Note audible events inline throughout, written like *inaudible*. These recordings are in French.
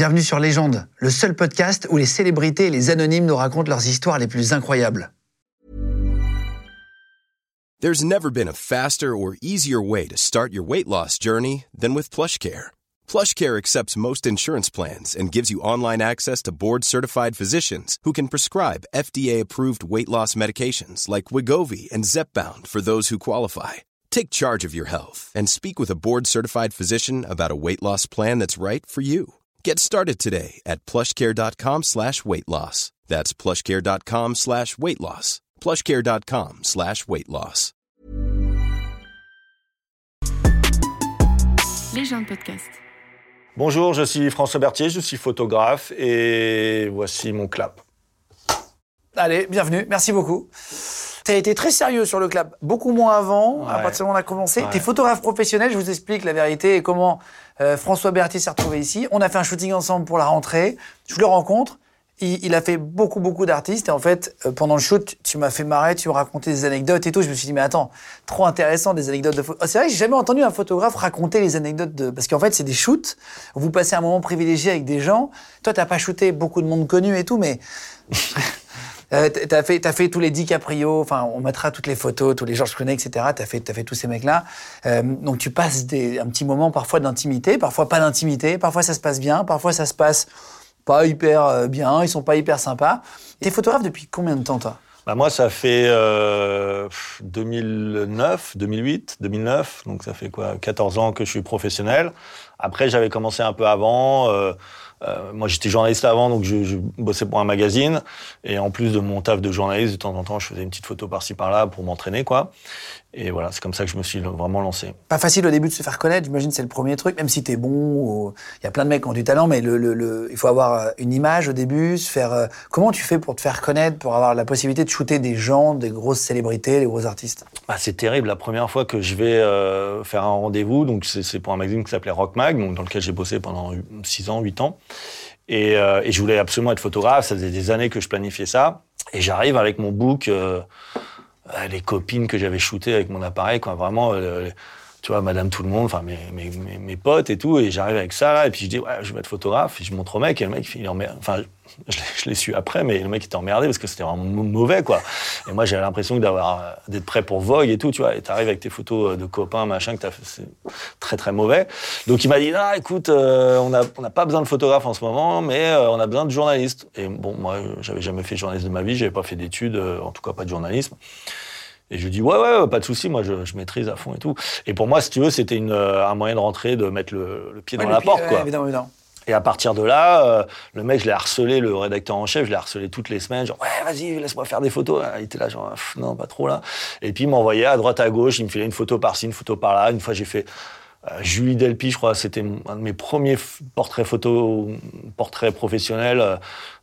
Bienvenue sur Légende, le seul podcast où les célébrités et les anonymes nous racontent leurs histoires les plus incroyables. There's never been a faster or easier way to start your weight loss journey than with PlushCare. PlushCare accepts most insurance plans and gives you online access to board-certified physicians who can prescribe FDA-approved weight loss medications like Wigovi and Zepbound for those who qualify. Take charge of your health and speak with a board-certified physician about a weight loss plan that's right for you. Get started today at plushcare.com slash weight loss. That's plushcare.com slash weight loss. plushcare.com slash weight loss. Les gens de podcast. Bonjour, je suis François Berthier, je suis photographe et voici mon clap. Allez, bienvenue, merci beaucoup. Tu as été très sérieux sur le clap, beaucoup moins avant, à partir du moment où on a commencé. Ouais. Tu es photographe professionnel, je vous explique la vérité et comment euh, François Berthier s'est retrouvé ici. On a fait un shooting ensemble pour la rentrée, je le rencontre. Il, a fait beaucoup, beaucoup d'artistes et en fait, euh, pendant le shoot, tu m'as fait marrer, tu me racontais des anecdotes et tout. Je me suis dit, mais attends, trop intéressant des anecdotes de. Ah, c'est vrai que j'ai jamais entendu un photographe raconter les anecdotes de. Parce qu'en fait, c'est des shoots vous passez un moment privilégié avec des gens. Toi, t'as pas shooté beaucoup de monde connu et tout, mais *laughs* euh, t'as fait, fait tous les DiCaprio, enfin, on mettra toutes les photos, tous les Georges Clooney, etc. T'as fait, fait tous ces mecs-là. Euh, donc tu passes des, un petit moment parfois d'intimité, parfois pas d'intimité, parfois ça se passe bien, parfois ça se passe pas hyper euh, bien, ils sont pas hyper sympas. T'es photographe depuis combien de temps, toi? Bah, moi, ça fait euh, 2009, 2008, 2009, donc ça fait quoi? 14 ans que je suis professionnel. Après, j'avais commencé un peu avant. Euh, moi, j'étais journaliste avant, donc je, je bossais pour un magazine. Et en plus de mon taf de journaliste, de temps en temps, je faisais une petite photo par-ci par-là pour m'entraîner, quoi. Et voilà, c'est comme ça que je me suis vraiment lancé. Pas facile au début de se faire connaître, j'imagine c'est le premier truc, même si t'es bon, il y a plein de mecs qui ont du talent, mais le, le, le- il faut avoir euh, une image au début, se faire... euh, comment tu fais pour te faire connaître, pour avoir la possibilité de shooter des gens, des grosses célébrités, des gros artistes? Bah, c'est terrible. La première fois que je vais euh, faire un rendez-vous, donc c'est pour un magazine qui s'appelait Rock Mag, donc dans lequel j'ai bossé pendant 6 ans, 8 ans. Et, euh, et je voulais absolument être photographe. Ça faisait des années que je planifiais ça. Et j'arrive avec mon book, les copines que j'avais shootées avec mon appareil, quoi. Vraiment, euh, tu vois, Madame Tout le Monde, enfin mes, mes, mes, potes et tout. Et j'arrive avec ça là, et puis je dis ouais, je vais être photographe. Et je montre au mec, et le mec il est emmerdé. Enfin, je, je l'ai su après, mais le mec était emmerdé parce que c'était vraiment mau- mauvais, quoi. Et moi, j'avais l'impression d'avoir euh, d'être prêt pour Vogue et tout, tu vois. Et t'arrives avec tes photos euh, de copains, machin, que t'as fait, c'est très très mauvais. Donc il m'a dit, ah, écoute, euh, on n'a on n'a pas besoin de photographe en ce moment, mais euh, on a besoin de journalistes. Et bon, moi, j'avais jamais fait journaliste de ma vie, j'avais pas fait d'études, en tout cas pas de journalisme. Et je lui dis, ouais, ouais, pas de souci, moi, je, je maîtrise à fond et tout. Et pour moi, si tu veux, c'était une, euh, un moyen de rentrer, de mettre le, le pied dans la pied, porte, ouais, quoi. Évidemment, évidemment. Et à partir de là, euh, le mec, je l'ai harcelé, le rédacteur en chef, je l'ai harcelé toutes les semaines, genre, ouais, vas-y, laisse-moi faire des photos. Il était là, genre, non, pas trop là. Et puis, il m'envoyait à droite, à gauche, il me filait une photo par-ci, une photo par-là. Une fois, j'ai fait Julie Delpy, je crois, c'était un de mes premiers portraits photo, portraits professionnels. Euh,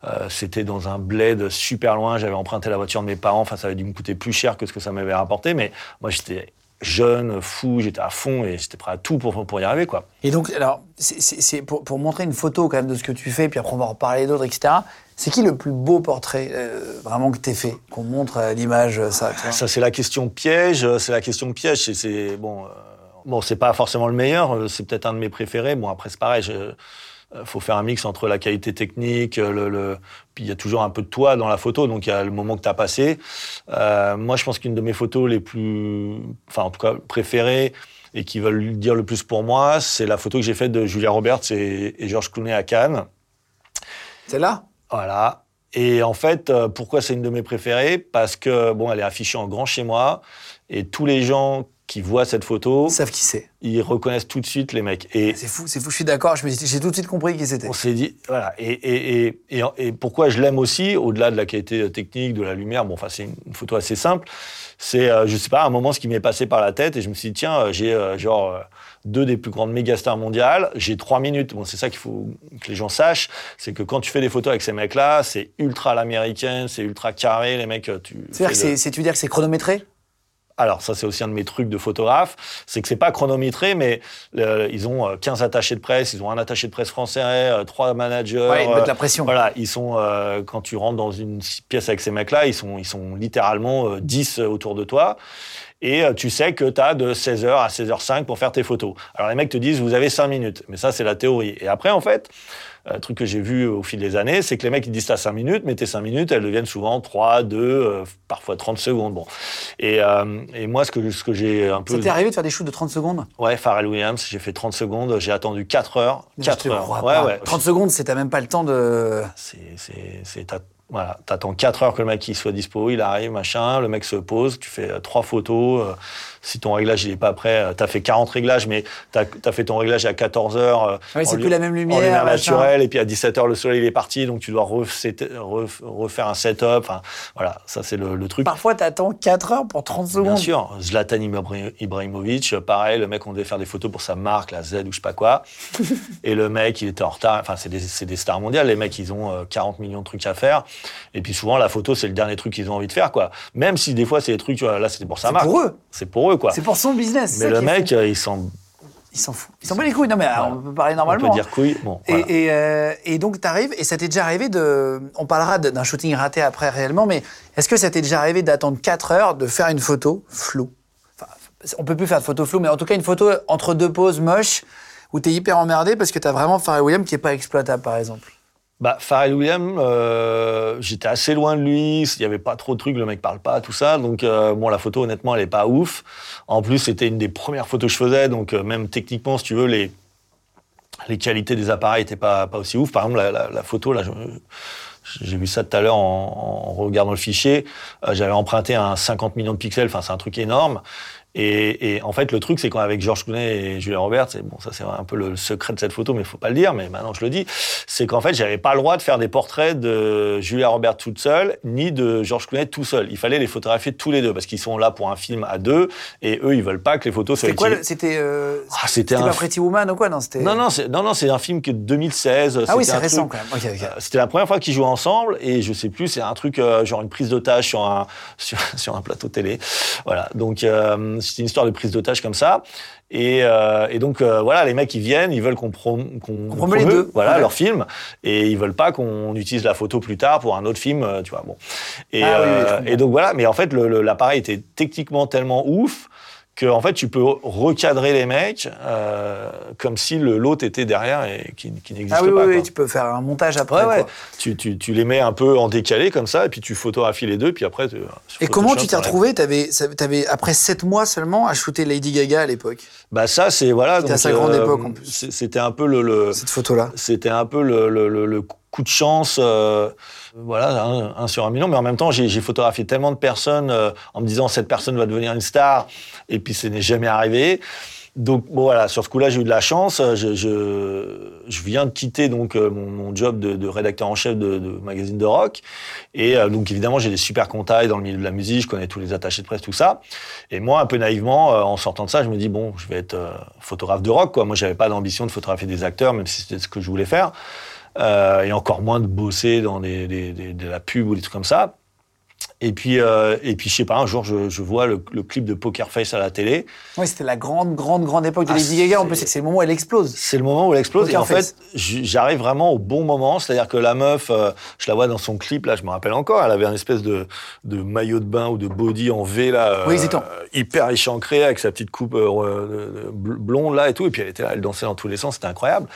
euh, c'était dans un bled super loin, j'avais emprunté la voiture de mes parents, enfin, ça avait dû me coûter plus cher que ce que ça m'avait rapporté, mais moi, j'étais jeune, fou, j'étais à fond et j'étais prêt à tout pour, pour y arriver, quoi. Et donc, alors, c'est- pour, pour montrer une photo quand même de ce que tu fais, puis après on va en reparler d'autres, etc. C'est qui le plus beau portrait euh, vraiment que t'aies fait Qu'on montre à l'image, euh, ça, tu vois? Ça, c'est la question piège. euh, C'est la question piège. C'est- C'est bon. euh, bon, c'est pas forcément le meilleur. euh, C'est peut-être un de mes préférés. Bon, après, c'est pareil. je- euh, faut faire un mix entre la qualité technique, euh, le, le- puis il y a toujours un peu de toi dans la photo, donc il y a le moment que tu as passé. Euh, moi, je pense qu'une de mes photos les plus, enfin en tout cas préférées et qui veulent dire le plus pour moi, c'est la photo que j'ai faite de Julia Roberts et, et Georges Clooney à Cannes. C'est là? Voilà. Et en fait, pourquoi c'est une de mes préférées? Parce que, bon, elle est affichée en grand chez moi, et tous les gens qui voient cette photo, Ils savent qui c'est. ils reconnaissent tout de suite les mecs. Et C'est fou, c'est fou, je suis d'accord, je j'ai tout de suite compris qui c'était. on s'est dit, voilà. Et, et, et, et, pourquoi je l'aime aussi, au-delà de la qualité technique, de la lumière, bon, enfin, c'est une, une photo assez simple, c'est, euh, je sais pas, un moment, ce qui m'est passé par la tête, et je me suis dit, tiens, euh, j'ai euh, genre euh, deux des plus grandes méga stars mondiales, j'ai trois minutes. Bon, c'est ça qu'il faut que les gens sachent, c'est que quand tu fais des photos avec ces mecs-là, c'est ultra à l'américaine, c'est ultra carré, les mecs, tu. C'est-à-dire de- que c'est chronométré? Alors ça c'est aussi un de mes trucs de photographe, c'est que c'est pas chronométré, mais euh, ils ont euh, 15 attachés de presse, ils ont un attaché de presse français, euh, trois managers. Ouais, ils euh, mettent la pression. Voilà, ils sont euh, quand tu rentres dans une pièce avec ces mecs-là, ils sont ils sont littéralement euh, 10 autour de toi. Et euh, tu sais que tu as de 16h à 16h05 pour faire tes photos. Alors les mecs te disent, vous avez 5 minutes. Mais ça, c'est la théorie. Et après, en fait, un truc que j'ai vu au fil des années, c'est que les mecs ils disent t'as 5 minutes, mais tes 5 minutes, elles deviennent souvent 3, 2, euh, parfois 30 secondes. Bon. Et, euh, et moi, ce que, ce que j'ai un peu. Ça t'est arrivé de faire des shoots de 30 secondes? Ouais, Pharrell Williams, j'ai fait 30 secondes, j'ai attendu 4 heures. 4 heures. Ouais, ouais. 30 secondes, c'est t'as même pas le temps de. C'est, voilà, t'attends 4 heures que le mec il soit dispo, il arrive, machin, le mec se pose, tu fais 3 photos. Euh, si ton réglage il est pas prêt, euh, tu as fait 40 réglages, mais tu as, fait ton réglage à 14 heures. Euh, oui, c'est plus la même lumière. En lumière naturelle, et puis à 17 heures, le soleil il est parti, donc tu dois refaire un setup. Enfin, voilà, ça c'est le, truc. Parfois, tu attends 4 heures pour 30 secondes. Bien sûr. Zlatan Ibrahimovic, pareil, le mec, on devait faire des photos pour sa marque, la Z ou je sais pas quoi. *laughs* et le mec, il était en retard. Enfin, c'est des, des, stars mondiales. Les mecs, ils ont 40 euh, millions de trucs à faire. Et puis souvent, la photo, c'est le dernier truc qu'ils ont envie de faire, quoi. Même si des fois, c'est des trucs, tu vois, là, c'était pour sa marque. C'est pour eux. C'est pour eux. C'est pour son business. Mais le mec, il s'en. Il s'en fout. Il s'en bat les couilles. Non, mais on peut parler normalement. On peut dire couilles. Bon, et, euh, et, donc, tu arrives, et ça t'est déjà arrivé de. On parlera d'un shooting raté après réellement, mais est-ce que ça t'est déjà arrivé d'attendre 4 heures, de faire une photo floue? Enfin, On peut plus faire de photo floue, mais en tout cas, une photo entre deux poses moches où tu es hyper emmerdé parce que tu as vraiment Pharrell Williams qui est pas exploitable, par exemple. Bah, Pharrell Williams, euh, j'étais assez loin de lui, il n'y avait pas trop de trucs, le mec parle pas, tout ça. Donc, euh, bon, la photo, honnêtement, elle est pas ouf. En plus, c'était une des premières photos que je faisais, donc euh, même techniquement, si tu veux, les, les qualités des appareils n'étaient pas, pas aussi ouf. Par exemple, la, la, photo, là, j'ai vu ça tout à l'heure en, en, regardant le fichier. J'avais emprunté un 50 millions de pixels, enfin, c'est un truc énorme. Et, et, en fait, le truc, c'est qu'avec Georges Clooney et Julia Roberts, c'est bon, ça c'est un peu le secret de cette photo, mais il faut pas le dire, mais maintenant je le dis, c'est qu'en fait, j'avais pas le droit de faire des portraits de Julia Roberts toute seule, ni de Georges Clooney tout seul. Il fallait les photographier tous les deux, parce qu'ils sont là pour un film à deux, et eux, ils veulent pas que les photos soient. C'était quoi C'était euh, ah, c'était un... pas Pretty Woman ou quoi? Non, c'était. Non, non, c'est non, non, c'est un film que 2016. Ah oui, c'est récent quand même. Euh, c'était la première fois qu'ils jouaient ensemble, et je sais plus, c'est un truc euh, genre une prise d'otage sur un *laughs* sur, sur, un plateau télé. Voilà, donc euh, c'était une histoire de prise d'otage comme ça. Et, euh, et donc euh, voilà, les mecs ils viennent, ils veulent qu'on prom qu les deux, voilà leur film, et ils veulent pas qu'on utilise la photo plus tard pour un autre film, euh, tu vois. Bon. Et, ah et donc voilà, mais en fait l'appareil était techniquement tellement ouf que en fait tu peux recadrer les mecs euh, comme si l'autre était derrière et qui, qui n'existe ah, oui, pas. Oui, tu peux faire un montage après. Ouais, Tu, tu, tu, les mets un peu en décalé comme ça et puis tu photographies les deux puis après. Tu, et comment tu t'es retrouvé? Avais, avais, après sept mois seulement à shooter Lady Gaga à l'époque? Bah ça c'est voilà. C'était à sa grande euh, époque en plus. C'était un peu le, le cette photo là. C'était un peu le, le, le, coup de chance. Euh, voilà, un, sur un million, mais en même temps, j'ai photographié tellement de personnes euh, en me disant cette personne va devenir une star, et puis ce n'est jamais arrivé. Donc bon, voilà, sur ce coup-là, j'ai eu de la chance. Je, je, je, viens de quitter donc euh, mon, mon job de, de, rédacteur en chef de, de, magazine de rock, et euh, donc évidemment j'ai des super contacts dans le milieu de la musique. Je connais tous les attachés de presse, tout ça. Et moi, un peu naïvement, en sortant de ça, je me dis bon, je vais être photographe de rock. Quoi. Moi, j'avais pas d'ambition de photographier des acteurs, même si c'était ce que je voulais faire euh, et encore moins de bosser dans des, de la pub ou des trucs comme ça. Et puis, euh, et puis, je sais pas, un jour, je, je vois le, le, clip de Poker Face à la télé. Oui, c'était la grande, grande, grande époque de ah, Lady Gaga. En plus, c'est le moment où elle explose. C'est le moment où elle explose. et en fait, j'arrive vraiment au bon moment. C'est-à-dire que la meuf, euh, je la vois dans son clip, là, je me rappelle encore, elle avait un espèce de, de maillot de bain ou de body en V, là. Oui, euh, hyper échancré, avec sa petite coupe euh, blonde, là, et tout. Et puis, elle était là, elle dansait dans tous les sens, c'était incroyable.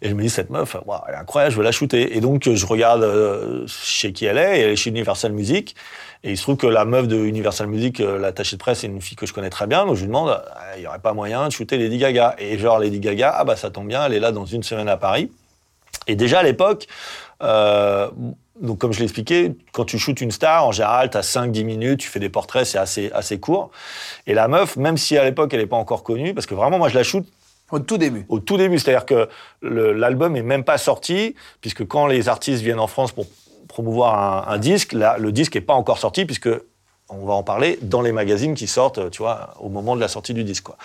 Et je me dis, cette meuf, wow, elle est incroyable, je veux la shooter. Et donc, je regarde chez qui elle est, et elle est chez Universal Music. Et il se trouve que la meuf de Universal Music, euh, l'attachée de presse, c'est une fille que je connais très bien. Donc je lui demande, ah, il n'y aurait pas moyen de shooter Lady Gaga. Et genre, Lady Gaga, ah bah ça tombe bien, elle est là dans une semaine à Paris. Et déjà à l'époque, euh, donc comme je l'ai expliqué, quand tu shootes une star, en général, tu as 5-10 minutes, tu fais des portraits, c'est assez, assez court. Et la meuf, même si à l'époque elle n'est pas encore connue, parce que vraiment moi je la shoot au tout début. Au tout début, c'est-à-dire que l'album est même pas sorti, puisque quand les artistes viennent en France pour promouvoir un, disque. Là, le disque n'est pas encore sorti puisque on va en parler dans les magazines qui sortent, tu vois, au moment de la sortie du disque, quoi.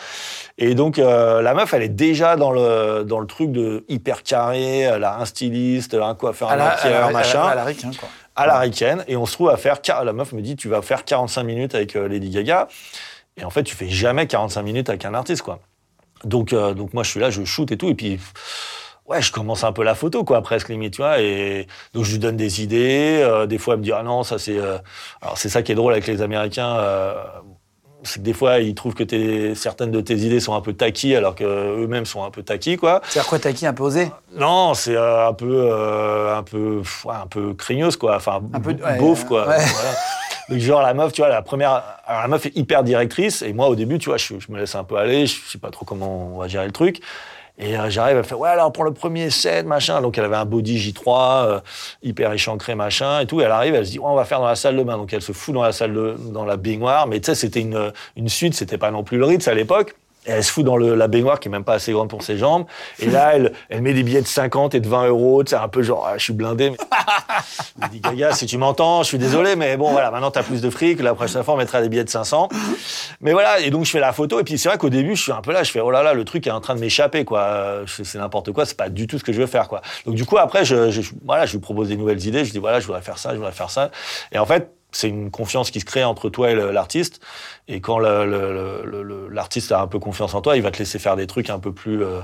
Et donc, euh, la meuf, elle est déjà dans le, dans le truc de hyper carré, elle a un styliste, un coiffeur, un maquilleur, machin. À la quoi. À la ricaine. Et on se trouve à faire, la meuf me dit, tu vas faire 45 minutes avec euh, Lady Gaga. Et en fait, tu fais jamais 45 minutes avec un artiste, quoi. Donc, euh, donc moi, je suis là, je shoot et tout. Et puis, ouais, je commence un peu la photo, quoi, presque limite, tu vois. Et donc je lui donne des idées. Euh, des fois, elle me dit ah non, ça c'est. Euh... Alors c'est ça qui est drôle avec les Américains. Euh... c'est que des fois, ils trouvent que t'es- certaines de tes idées sont un peu taquis, alors qu'eux-mêmes sont un peu taquis, quoi. C'est-à-dire quoi, t'as qui un peu osé? Non, c'est un peu, un peu, pff, ouais, un peu craigneuse, quoi. Enfin, Un peu- ouais, beauf, quoi. ouais. Voilà. Donc, genre, la meuf, tu vois, la première, alors, la meuf est hyper directrice, et moi, au début, tu vois, je, je me laisse un peu aller, je sais pas trop comment on va gérer le truc. Et euh, j'arrive, elle fait, ouais, alors pour le premier set, machin. Donc elle avait un body J3, euh, hyper échancré, machin, et tout. Et elle arrive, elle se dit, ouais, on va faire dans la salle de bain. Donc elle se fout dans la salle de, dans la baignoire. Mais tu sais, c'était une, une suite, c'était pas non plus le Ritz à l'époque. Et elle se fout dans le, la baignoire qui est même pas assez grande pour ses jambes. Et là, elle, elle met des billets de 50 et de 20 euros. Tu sais, un peu genre, ah, je suis blindé. Mais... *laughs* Je dis, Gaga, si tu m'entends, je suis désolé, mais bon, voilà, maintenant t'as plus de fric. La prochaine fois, on mettra des billets de 500. Mais voilà, et donc je fais la photo. Et puis c'est vrai qu'au début, je suis un peu là, je fais, oh là là, le truc est en train de m'échapper, quoi. Euh, C'est c'est n'importe quoi, c'est pas du tout ce que je veux faire, quoi. Donc du coup, après, je, je- voilà, je lui propose des nouvelles idées. Je dis, voilà, je voudrais faire ça, je voudrais faire ça. Et en fait, c'est une confiance qui se crée entre toi et l'artiste. Et quand l'artiste a un peu confiance en toi, il va te laisser faire des trucs un peu plus, euh,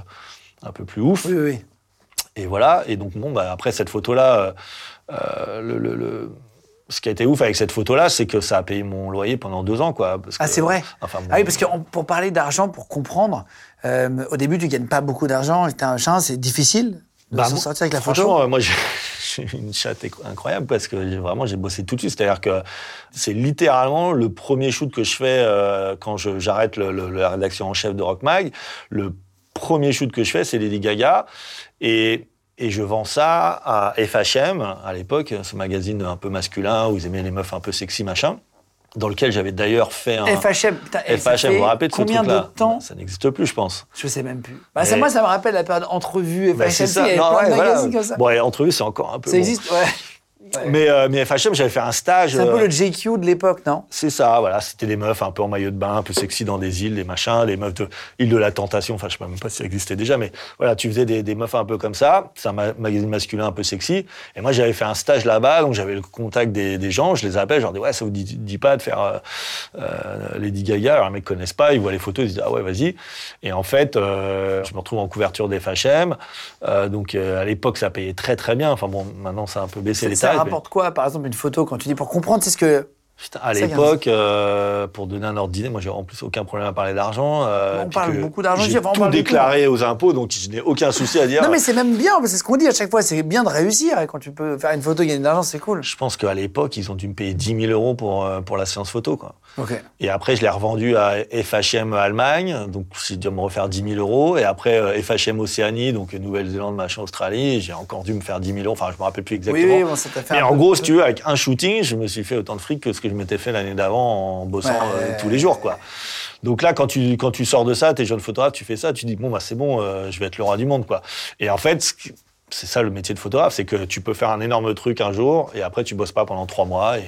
un peu plus ouf. Oui, oui, oui. Et voilà. Et donc, bon, bah, après cette photo-là, euh, le, le- le- ce qui a été ouf avec cette photo-là, c'est que ça a payé mon loyer pendant deux ans, quoi. parce Ah, c'est vrai Enfin, bon, Ah oui, parce que pour parler d'argent, pour comprendre, euh, au début, tu gagnes pas beaucoup d'argent, t'as un chien, c'est difficile Bah, s'en sortir avec la Franchement, photo. euh, moi, *laughs* j'ai une chatte incroyable parce que vraiment, j'ai bossé tout de suite. C'est-à-dire que c'est littéralement le premier shoot que je fais euh, quand j'arrête la rédaction en chef de Rock Mag. Le premier shoot que je fais, c'est Lady Gaga. Et, et je vends ça à FHM, à l'époque, ce magazine un peu masculin où ils aimaient les meufs un peu sexy, machin, dans lequel j'avais d'ailleurs fait un... FHM, putain, ça FHM, vous vous rappelez de ce combien de temps Ça n'existe plus, je pense. Je sais même plus. Bah, ça, moi, ça me rappelle la période entrevue, FHM, Bah, c'est tu sais, il y avait Non, plein de ouais, voilà. magazines comme ça. Bon, et entrevue, c'est encore un peu. ça bon. existe, ouais. Mais, euh, mais FHM, j'avais fait un stage. C'est un peu euh, le JQ de l'époque, non? C'est ça, voilà. C'était des meufs un peu en maillot de bain, un peu sexy dans des îles, des machins, des meufs de île de la tentation. Enfin, je sais même pas si ça existait déjà, mais voilà, tu faisais des, des meufs un peu comme ça. C'est un ma- magazine masculin un peu sexy. Et moi, j'avais fait un stage là-bas, donc j'avais le contact des, des gens. Je les appelle, je leur dis, ouais, ça vous dit, dit pas de faire euh, euh, Lady Gaga? Alors, les mecs connaissent pas, ils voient les photos, ils se disent, ah ouais, vas-y. Et en fait, euh, je me retrouve en couverture des FHM. Euh, donc, euh, à l'époque, ça payait très, très bien. Enfin, bon, maintenant, ça a un peu baissé les mais- rapporte quoi, par exemple, une photo quand tu dis pour comprendre, c'est ce que. Putain, à l'époque, euh, pour donner un ordre d'idée, moi j'ai en plus aucun problème à parler d'argent. euh, On parle beaucoup d'argent, J'ai tout parle déclaré aux impôts, donc je n'ai aucun souci à dire. Non, mais c'est même bien, c'est ce qu'on dit à chaque fois, c'est bien de réussir. Et quand tu peux faire une photo et gagner de l'argent, c'est cool. Je pense qu'à l'époque, ils ont dû me payer 10 000 euros pour, euh, pour la séance photo. Quoi. Et après, je l'ai revendu à FHM Allemagne, donc j'ai dû me refaire 10 000 euros. Et après, FHM Océanie, donc Nouvelle-Zélande, machin, Australie, j'ai encore dû me faire 10 000 euros. Enfin, je me rappelle plus exactement. Oui, oui, bon, ça fait un en gros, si tu veux, avec un shooting, je me suis fait autant de fric que ce que je m'étais fait l'année d'avant en bossant Ouais. euh, tous les jours, quoi. Donc là, quand tu, quand tu sors de ça, t'es jeune photographe, tu fais ça, tu dis, bon, bah, c'est bon, euh, je vais être le roi du monde, quoi. Et en fait, c'est ça le métier de photographe, c'est que tu peux faire un énorme truc un jour et après tu bosses pas pendant trois mois. Et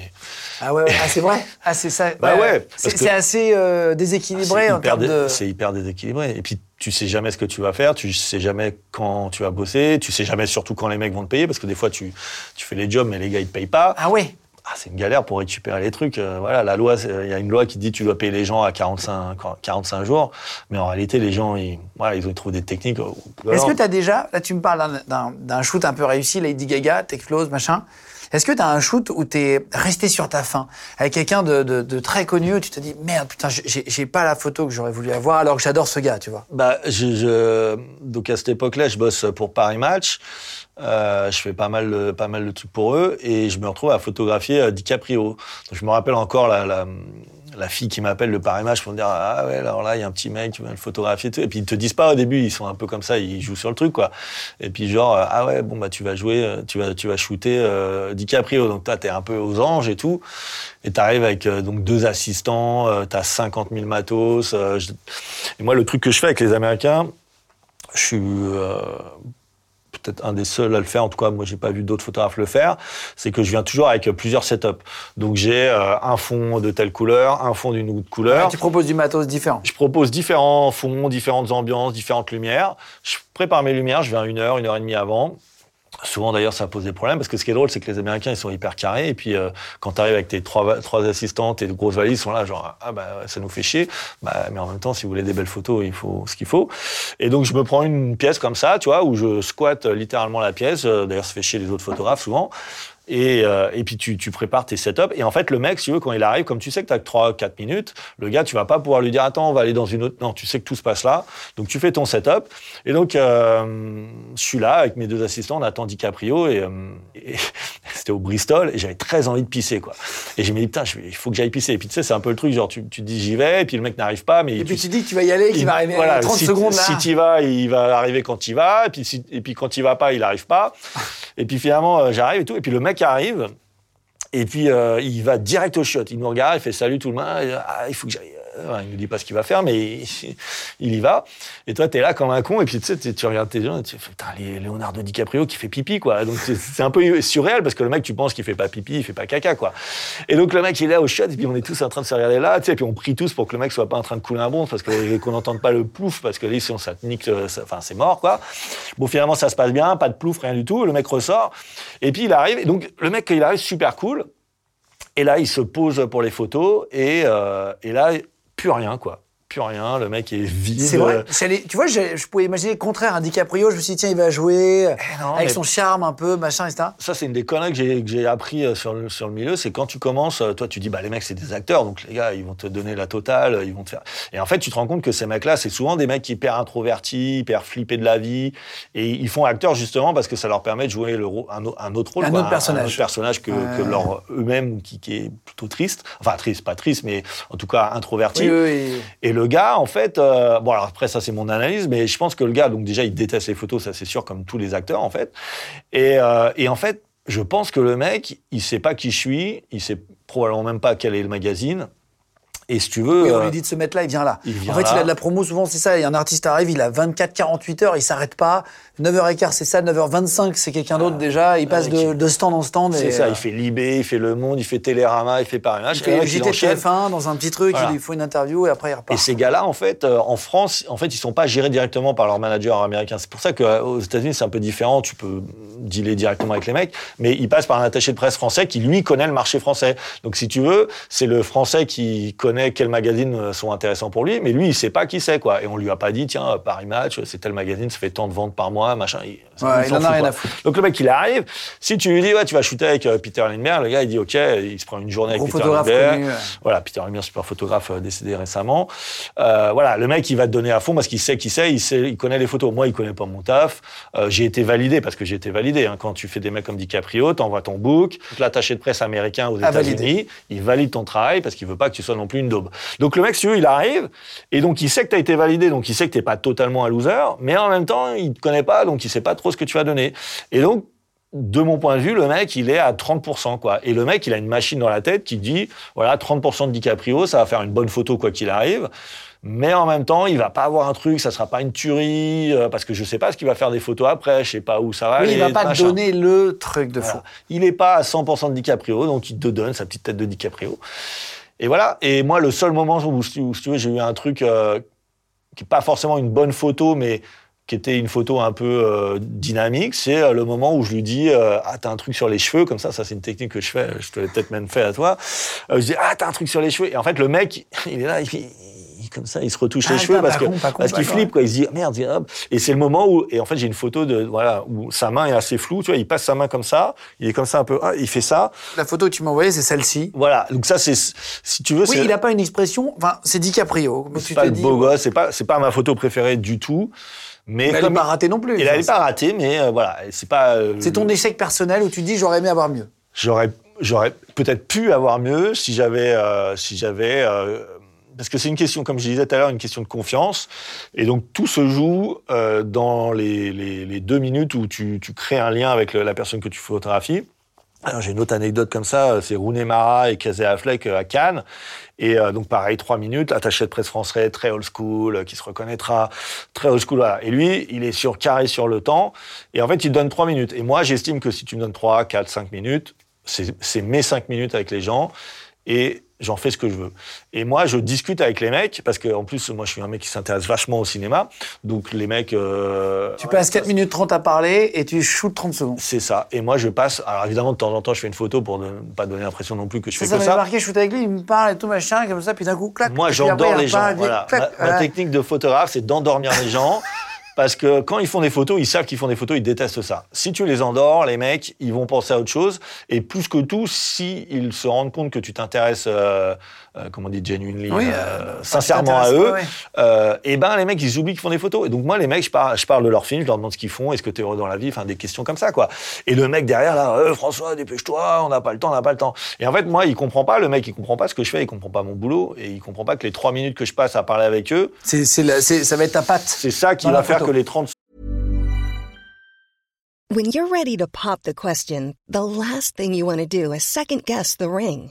Ah ouais, ouais. Ah, c'est vrai? Ah, c'est ça. Bah ouais, C'est que- assez euh, déséquilibré c'est en termes de. c'est hyper déséquilibré. Et puis tu sais jamais ce que tu vas faire, tu sais jamais quand tu vas bosser, tu sais jamais surtout quand les mecs vont te payer parce que des fois tu, tu fais les jobs mais les gars ils te payent pas. Ah ouais Ah, c'est une galère pour récupérer les trucs. Euh, voilà, la loi, il y a une loi qui dit tu dois payer les gens à 45, 45 jours, mais en réalité, les gens, ils, voilà, ils ont trouvé des techniques. euh, Est-ce que tu as déjà, là tu me parles d'un- shoot un peu réussi, Lady Gaga, t'exploses, machin. Est-ce que tu as un shoot où tu es resté sur ta faim avec quelqu'un de, de- de très connu où tu te dis merde, putain, j'ai j'ai pas la photo que j'aurais voulu avoir alors que j'adore ce gars, tu vois? Bah, je, je- donc à cette époque-là, je bosse pour Paris Match. Euh, je fais pas mal, de, pas mal de trucs pour eux et je me retrouve à photographier euh, DiCaprio. Donc, je me rappelle encore la, la, fille qui m'appelle le Paris pour me dire ah ouais alors là il y a un petit mec tu vas le photographier et puis ils te disent pas au début ils sont un peu comme ça ils jouent sur le truc quoi. Et puis genre euh, ah ouais bon bah tu vas jouer tu vas tu vas shooter DiCaprio. Donc toi t'es un peu aux anges et tout. Et t'arrives avec donc deux assistants t'as 50 000 matos et moi le truc que je fais avec les Américains je suis peut-être un des seuls à le faire, en tout cas moi j'ai pas vu d'autres photographes le faire, c'est que je viens toujours avec plusieurs setups. Donc j'ai euh, un fond de telle couleur, un fond d'une autre couleur. Tu proposes du matos différent. Je propose différents fonds, différentes ambiances, différentes lumières. Je prépare mes lumières, je viens une heure, une heure et demie avant. Souvent d'ailleurs ça pose des problèmes parce que ce qui est drôle c'est que les Américains ils sont hyper carrés et puis euh, quand tu arrives avec tes trois, trois assistantes et de grosses valises ils sont là genre ah bah ça nous fait chier. Bah mais en même temps si vous voulez des belles photos il faut ce qu'il faut. Et donc je me prends une pièce comme ça tu vois où je squatte euh, littéralement la pièce. Euh, d'ailleurs ça fait chier les autres photographes souvent Et, euh, et puis tu, tu prépares tes setups. Et en fait, le mec, si tu veux, quand il arrive, comme tu sais que tu as que 3-4 minutes, le gars, tu vas pas pouvoir lui dire Attends, on va aller dans une autre. Non, tu sais que tout se passe là. Donc tu fais ton setup. Et donc, euh, je suis là avec mes deux assistants, on attend DiCaprio. Et, euh, et *laughs* c'était au Bristol. Et j'avais très envie de pisser, quoi. Et j'ai me dit Putain, il faut que j'aille pisser. Et puis tu sais, c'est un peu le truc, genre, tu, tu te dis J'y vais. Et puis le mec n'arrive pas. Mais Et tu- puis tu dis que tu vas y aller, qu'il va arriver voilà, 30 si, secondes là. Si tu vas, il va arriver quand y vas. Et puis, si- et puis quand il va pas, il arrive pas. Et puis finalement, euh, j'arrive et tout. Et puis le mec arrive. Et puis euh, il va direct au shot. Il nous regarde, il fait salut tout le monde. Ah, il faut que j'aille. Euh, Il nous dit pas ce qu'il va faire, mais il, y va. Et toi, tu es là comme un con. Et puis tu sais, tu- regardes tes gens et tu fais putain, Leonardo DiCaprio qui fait pipi, quoi. Donc c'est- un peu surréel parce que le mec, tu penses qu'il fait pas pipi, il fait pas caca, quoi. Et donc le mec, il est là au shot. Et puis on est tous en train de se regarder là. Et puis on prie tous pour que le mec soit pas en train de couler un bon parce que qu'on n'entende pas le plouf parce que là, te nique, euh, ça- enfin c'est mort, quoi. Bon, finalement, ça se passe bien, pas de plouf, rien du tout. Le mec ressort. Et puis il arrive. Et donc le mec, il arrive, super cool. Et là, il se pose pour les photos et, euh, et là, plus rien, quoi. Plus rien. Le mec est vide. C'est vrai. Tu vois, je pouvais imaginer le contraire. Un DiCaprio, je me suis dit, tiens, il va jouer Eh non, avec son charme un peu, machin, etc. Ça, c'est une des conneries que j'ai, que j'ai appris euh, sur le, sur le milieu. C'est quand tu commences, euh, toi, tu dis, bah, les mecs, c'est des acteurs, donc les gars, ils vont te donner la totale, ils vont te faire. Et en fait, tu te rends compte que ces mecs-là, c'est souvent des mecs hyper introvertis, hyper flippés de la vie. Et ils font acteurs justement parce que ça leur permet de jouer le, un, un autre rôle. Un quoi, autre personnage. Un autre personnage que, leur, eux-mêmes, qui, qui est plutôt triste. Enfin, triste, pas triste, mais en tout cas introverti. Oui, oui, oui. Et le gars, en fait, euh, bon, alors après, ça, c'est mon analyse, mais je pense que le gars, donc déjà, il déteste les photos, ça, c'est sûr, comme tous les acteurs, en fait. Et, euh, et en fait, je pense que le mec, il sait pas qui je suis, il sait probablement même pas quel est le magazine. Et si tu veux. Oui, on euh, lui dit de se mettre là, il vient là. il vient en fait, là. il a de la promo, souvent, c'est ça. Et un artiste arrive, il a 24, 48 heures, il s'arrête pas. 9h15, c'est ça. 9h25, c'est quelqu'un d'autre déjà. Il passe de, de stand en stand. c'est ça, euh, il fait Libé, il fait Le Monde, il fait Télérama, il fait Paris il fait le le mec, il JT de enchaîne. TF1 dans un petit truc, Voilà. il lui faut une interview et après il repart. Et ces gars-là, en fait, euh, en France, en fait, ils sont pas gérés directement par leur manager américain. C'est pour ça qu'aux États-Unis, c'est un peu différent. Tu peux dealer directement avec les mecs, mais ils passent par un attaché de presse français qui, lui, connaît le marché français. Donc, si tu veux, c'est le français qui connaît quels magazines euh, sont intéressants pour lui, mais lui, il sait pas qui c'est, quoi. Et on lui a pas dit, tiens, Paris Match, c'est tel magazine, ça fait tant de ventes par mois, machin. Il, Ouais, il en a fout, rien quoi. à foutre. Donc, le mec, il arrive. Si tu lui dis, ouais, tu vas shooter avec euh, Peter Lindbergh, le gars, il dit, OK, il se prend une journée Gros avec Peter photographe Lindbergh. connu, ouais. Voilà, Peter Lemire, super photographe euh, décédé récemment. Euh, voilà, le mec, il va te donner à fond parce qu'il sait qui c'est, il sait, il connaît les photos. Moi, il connaît pas mon taf. Euh, j'ai été validé parce que j'ai été validé. hein. Quand tu fais des mecs comme DiCaprio, t'envoies ton book. L'attaché de presse américain aux Ah. États-Unis, il valide ton travail parce qu'il veut pas que tu sois non plus une daube. Donc le mec, si tu veux, il arrive et donc il sait que t'as été validé, donc il sait que t'es pas totalement un loser, mais en même temps, il te connaît pas, donc il sait pas trop ce que tu vas donner. Et donc de mon point de vue, le mec, il est à 30%, quoi. Et le mec, il a une machine dans la tête qui dit, voilà, 30% de DiCaprio, ça va faire une bonne photo, quoi qu'il arrive. Mais en même temps, il va pas avoir un truc, ça sera pas une tuerie, euh, parce que je sais pas ce qu'il va faire des photos après, je sais pas où ça va Oui, aller. il va pas machin. donner le truc de fou. Voilà. Il n'est pas à 100% de DiCaprio, donc il te donne sa petite tête de DiCaprio. Et voilà. Et moi, le seul moment où, si tu veux, j'ai eu un truc euh, qui n'est pas forcément une bonne photo, mais qui était une photo un peu euh, dynamique, c'est euh, le moment où je lui dis Ah, t'as un truc sur les cheveux, comme ça, ça c'est une technique que je fais, je te l'ai peut-être même fait à toi. Euh, je dis Ah, t'as un truc sur les cheveux. Et en fait, le mec, *laughs* il est là, il- comme ça, il se retouche Ah, les cheveux pas parce que parce qu'il flippe, quoi. Il se dit Ah, Merde. Et c'est le moment où, et en fait, j'ai une photo de, voilà, où sa main est assez floue, tu vois, il passe sa main comme ça, il est comme ça un peu, ah, il fait ça. La photo que tu m'as envoyée, c'est celle-ci. Voilà. Donc ça, c'est, si tu veux, Oui, il n'a pas une expression. Enfin, c'est DiCaprio. c'est pas le beau gosse, c'est pas, c'est pas ma photo préférée du tout. Mais Il n'allait comme pas rater non plus. il n'allait pas rater, mais euh, voilà, c'est pas. euh, C'est ton échec personnel où tu dis j'aurais aimé avoir mieux. J'aurais, j'aurais peut-être pu avoir mieux si j'avais, euh, si j'avais. euh, parce que c'est une question, comme je disais tout à l'heure, une question de confiance. Et donc tout se joue euh, dans les, deux minutes où tu, crées un lien avec la personne que tu photographies. Alors, j'ai une autre anecdote comme ça, c'est Rooney Mara et Casey Affleck euh, à Cannes. Et euh, donc pareil, trois minutes, attaché de presse français, très old school, euh, qui se reconnaîtra, très old school. Voilà. Et lui, il est sur carré sur le temps. Et en fait, il donne trois minutes. Et moi, j'estime que si tu me donnes trois, quatre, cinq minutes, c'est mes cinq minutes avec les gens. Et j'en fais ce que je veux. Et moi, je discute avec les mecs, parce que en plus, moi, je suis un mec qui s'intéresse vachement au cinéma. Donc les mecs... euh, Tu passes 4 minutes 30 à parler et tu shootes 30 secondes. c'est ça. Et moi, je passe. Alors, évidemment, de temps en temps, je fais une photo pour ne pas donner l'impression non plus que je Ça, fais ça que m'avait ça. marqué, je shoot avec lui, il me parle et tout machin, comme ça, puis d'un coup, clac. Moi, j'endors les gens. Voilà. clac, Ma, technique de photographe, c'est d'endormir les gens. *laughs* Parce que quand ils font des photos, ils savent qu'ils font des photos, ils détestent ça. Si tu les endors, les mecs, ils vont penser à autre chose. Et plus que tout, si ils se rendent compte que tu t'intéresses, euh, comment on dit, genuinely, Oui, euh, euh, sincèrement à eux, ouais, euh, et ben les mecs, ils oublient qu'ils font des photos. Et donc moi, les mecs, je parle, je parle de leur film, je leur demande ce qu'ils font, est-ce que t'es heureux dans la vie, enfin des questions comme ça, quoi. Et le mec derrière là, Euh, François, dépêche-toi, on n'a pas le temps, on n'a pas le temps. Et en fait, moi, il comprend pas, le mec, il comprend pas ce que je fais, il comprend pas mon boulot, et il comprend pas que les trois minutes que je passe à parler avec eux, C'est, ça va être ta patte. c'est ça qui va faire photo. que les 30 When you're ready to pop the question, the last thing you want to do is second guess the ring.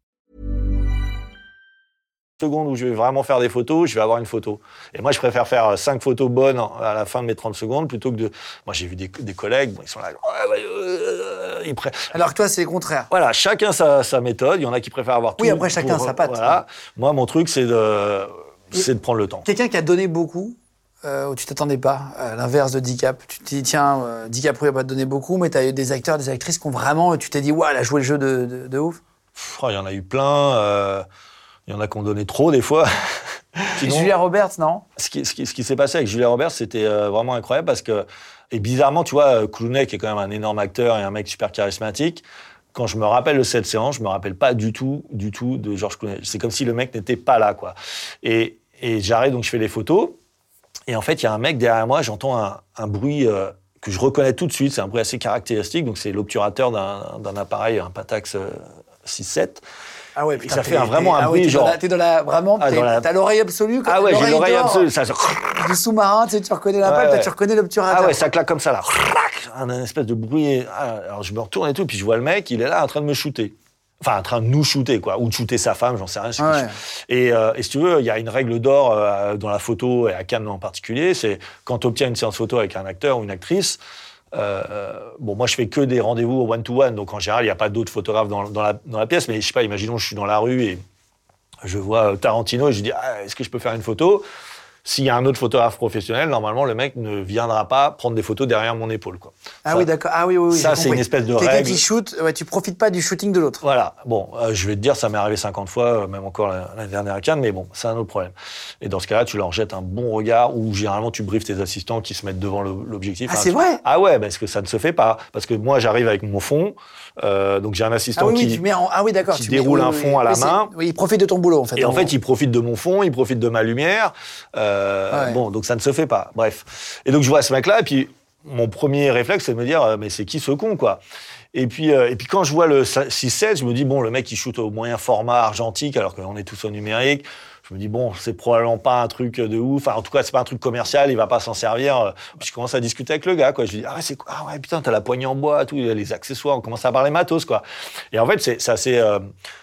Secondes où je vais vraiment faire des photos, je vais avoir une photo. Et moi, je préfère faire euh, cinq photos bonnes à la fin de mes 30 secondes plutôt que de. Moi, j'ai vu des, des collègues, bon, ils sont là. Euh, ils pré- Alors que toi, c'est le contraire. Voilà, chacun sa, sa méthode. Il y en a qui préfèrent avoir tout. Oui, après, chacun pour- sa patte. Voilà. Moi, mon truc, c'est de, c'est de prendre le temps. Quelqu'un qui a donné beaucoup, euh, où tu t'attendais pas, à l'inverse de Dicap. Tu te dis, tiens, euh, DiCaprio il va pas te donner beaucoup, mais tu as eu des acteurs, des actrices qui ont vraiment, tu t'es dit, waouh, elle a joué le jeu de, de, de ouf. Oh, Il y en a eu plein. euh, Il y en a qui ont donné trop, des fois. Et *laughs* Sinon- Julia Roberts, non? ce qui, ce qui, ce qui s'est passé avec Julia Roberts, c'était euh, vraiment incroyable parce que, et bizarrement, tu vois, euh, Clooney, qui est quand même un énorme acteur et un mec super charismatique, quand je me rappelle de cette séance, je me rappelle pas du tout, du tout de George Clooney. C'est comme si le mec n'était pas là, quoi. Et, et j'arrive, donc je fais les photos, et en fait, il y a un mec derrière moi, j'entends un, un bruit euh, que je reconnais tout de suite, c'est un bruit assez caractéristique, donc c'est l'obturateur d'un d'un appareil, un Patax euh, 6-7. Ah ouais, Et ça fait vraiment un ah bruit, t'es dans genre- la- T'es dans la. Vraiment, Ah, t'as l'oreille absolue. Ah ouais, j'ai l'oreille absolue. Ça, Du sous-marin, tu sais, tu reconnais ouais. tu reconnais l'obturateur. Ah ouais, ça claque comme ça là. Un, espèce de bruit. Ah, Alors je me retourne et tout, puis je vois le mec, il est là en train de me shooter. Enfin, en train de nous shooter, quoi. Ou de shooter sa femme, j'en sais rien. Ouais. Et, euh, et si tu veux, il y a une règle d'or euh, dans la photo et à Cannes en particulier, c'est quand tu obtiens une séance photo avec un acteur ou une actrice, euh, bon, moi je fais que des rendez-vous one-to-one, donc en général, il n'y a pas d'autres photographes dans, dans la, dans la pièce, mais je sais pas, imaginons je suis dans la rue et je vois euh, Tarantino et je dis ah, est-ce que je peux faire une photo? S'il y a un autre photographe professionnel, normalement le mec ne viendra pas prendre des photos derrière mon épaule. Quoi. Ah Ça- oui, d'accord. Ah oui, oui, oui. ça, c'est une espèce de Quelqu'un règle. qui shoot, ouais, tu profites pas du shooting de l'autre. Voilà. Bon, euh, je vais te dire, ça m'est arrivé 50 fois, euh, même encore la- dernière à Cannes, mais bon, c'est un autre problème. Et dans ce cas-là, tu leur jettes un bon regard ou généralement tu briefes tes assistants qui se mettent devant l'objectif. Ah, Enfin, c'est tu- vrai? Ah ouais, parce que ça ne se fait pas. Parce que moi, j'arrive avec mon fond, euh, donc j'ai un assistant oui, qui. en- ah oui, qui mets- déroule un fond à la main. Oui, il profite de ton boulot, en fait. Et en fait, il profite de mon fond, il profite de ma lumière. Euh, Ouais. Bon, donc ça ne se fait pas. Bref. Et donc je vois ce mec-là, et puis mon premier réflexe, c'est de me dire, euh, mais c'est qui ce con, quoi? Et puis, euh, et puis quand je vois le 6-16, je me dis, bon, le mec, il shoot au moyen format argentique, alors qu'on est tous au numérique. Je me dis, bon, c'est probablement pas un truc de ouf. Enfin, en tout cas, c'est pas un truc commercial, il va pas s'en servir. Puis je commence à discuter avec le gars, quoi. Je lui dis, ah ouais, c'est quoi? Ah ouais, putain, t'as la poignée en bois, tout, les accessoires, on commence à parler matos, quoi. Et en fait, c'est c'est assez euh,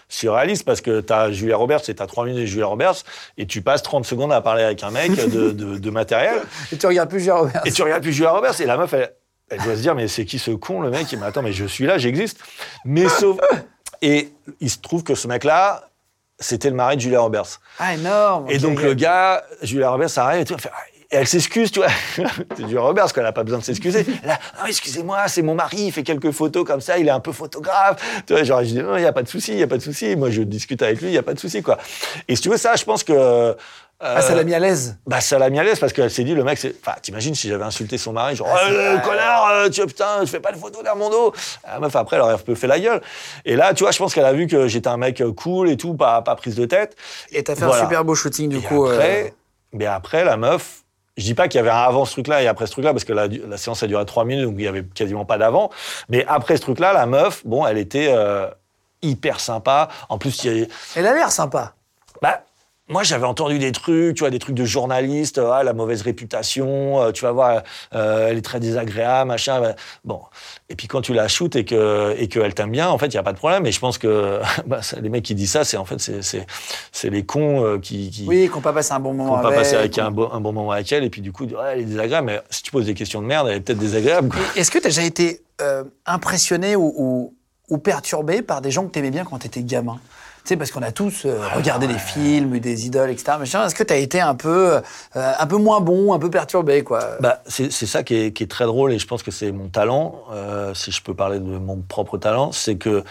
surréaliste parce que t'as Julia Roberts et t'as 3 minutes de Julia Roberts et tu passes 30 secondes à parler avec un mec de, de, de matériel. Et tu regardes plus Julia Roberts. Et tu regardes plus Julia Roberts et la meuf, elle, elle doit se dire, mais c'est qui ce con, le mec? Il attends, mais je suis là, j'existe. Mais sauf. Et il se trouve que ce mec-là, c'était le mari de Julia Roberts. Ah, énorme. Et donc le gars, Julia Roberts arrive et tout, elle fait, et elle s'excuse, tu vois. *laughs* c'est Julia Roberts, qu'elle n'a pas besoin de s'excuser. Elle a, Ah, excusez-moi, c'est mon mari, il fait quelques photos comme ça, il est un peu photographe. Tu vois, genre, je dis, non, il n'y a pas de souci, il n'y a pas de souci. Moi, je discute avec lui, il n'y a pas de souci, quoi. Et si tu veux, ça, je pense que. Euh, Ah, ça l'a mis à l'aise. bah, ça l'a mis à l'aise parce qu'elle s'est dit, le mec, c'est. Enfin, t'imagines si j'avais insulté son mari, genre, Ah, c'est- Euh, ouais. connard, euh, tu putain, je fais pas de photos derrière mon dos. La meuf, après, elle aurait un peu fait la gueule. Et là, tu vois, je pense qu'elle a vu que j'étais un mec cool et tout, pas, pas prise de tête. Et t'as fait Voilà. un super beau shooting, du Et coup. euh, après, mais après, la meuf, je dis pas qu'il y avait un avant ce truc-là et après ce truc-là, parce que la, la séance a duré trois minutes, donc il y avait quasiment pas d'avant. Mais après ce truc-là, la meuf, bon, elle était euh, hyper sympa. En plus, il y a- Elle a l'air sympa. bah, moi, j'avais entendu des trucs, tu vois, des trucs de journalistes, ah, la mauvaise réputation, euh, tu vas voir, euh, elle est très désagréable, machin. bah, bon. Et puis quand tu la shootes et que et qu'elle t'aime bien, en fait, il y a pas de problème. Et je pense que *laughs* bah, les mecs qui disent ça, c'est en fait c'est les cons euh, qui qui Oui, qu'on pas passé un bon moment ont pas avec. passé avec un, bon, un bon moment avec elle et puis du coup, ouais, elle est désagréable. Mais si tu poses des questions de merde, elle est peut-être désagréable. Est-ce que tu as déjà été euh, impressionné ou, ou, ou perturbé par des gens que t'aimais bien quand t'étais gamin? tu sais, parce qu'on a tous euh, regardé des films, eu des idoles, etc. Est-ce que t'as été un peu, euh, un peu moins bon, un peu perturbé, quoi? Bah, c'est ça qui est, qui est très drôle et je pense que c'est mon talent, euh, si je peux parler de mon propre talent, c'est que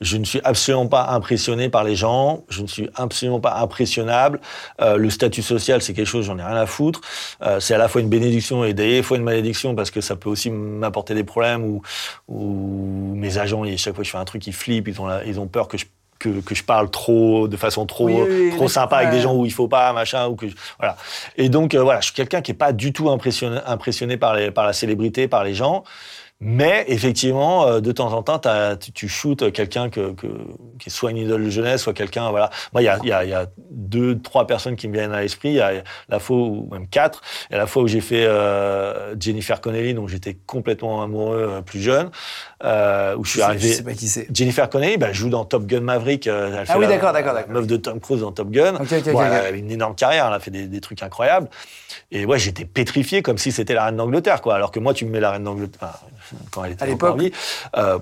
je ne suis absolument pas impressionné par les gens, je ne suis absolument pas impressionnable. Euh, le statut social, c'est quelque chose, j'en ai rien à foutre. Euh, c'est à la fois une bénédiction et des fois une malédiction parce que ça peut aussi m'apporter des problèmes ou mes agents, et chaque fois que je fais un truc, ils flippent, ils ont, la- ils ont peur que je que, que je parle trop de façon trop Oui, oui, trop oui, sympa avec des gens où il faut pas machin ou que je- voilà. Et donc euh, voilà je suis quelqu'un qui est pas du tout impressionné impressionné par les par la célébrité par les gens mais effectivement, euh, de temps en temps, tu, tu shootes quelqu'un que, que- qui est soit une idole de jeunesse, soit quelqu'un, voilà. Moi, il y a, y, a, y a deux, trois personnes qui me viennent à l'esprit. Il y a la fois, où, même quatre, et la fois où j'ai fait euh, Jennifer Connelly, dont j'étais complètement amoureux euh, plus jeune, euh, où je suis Je arrivé. sais pas qui c'est. Jennifer Connelly, bah, joue dans Top Gun Maverick. euh, elle fait oui, d'accord, d'accord, d'accord. Meuf de Tom Cruise dans Top Gun. Ok, ok, ok, Bon. Elle a une énorme carrière, elle a fait des, des trucs incroyables. Et ouais, j'étais pétrifié comme si c'était la reine d'Angleterre, quoi. Alors que moi, tu me mets la reine d'Angleterre, quand elle était À l'époque. euh,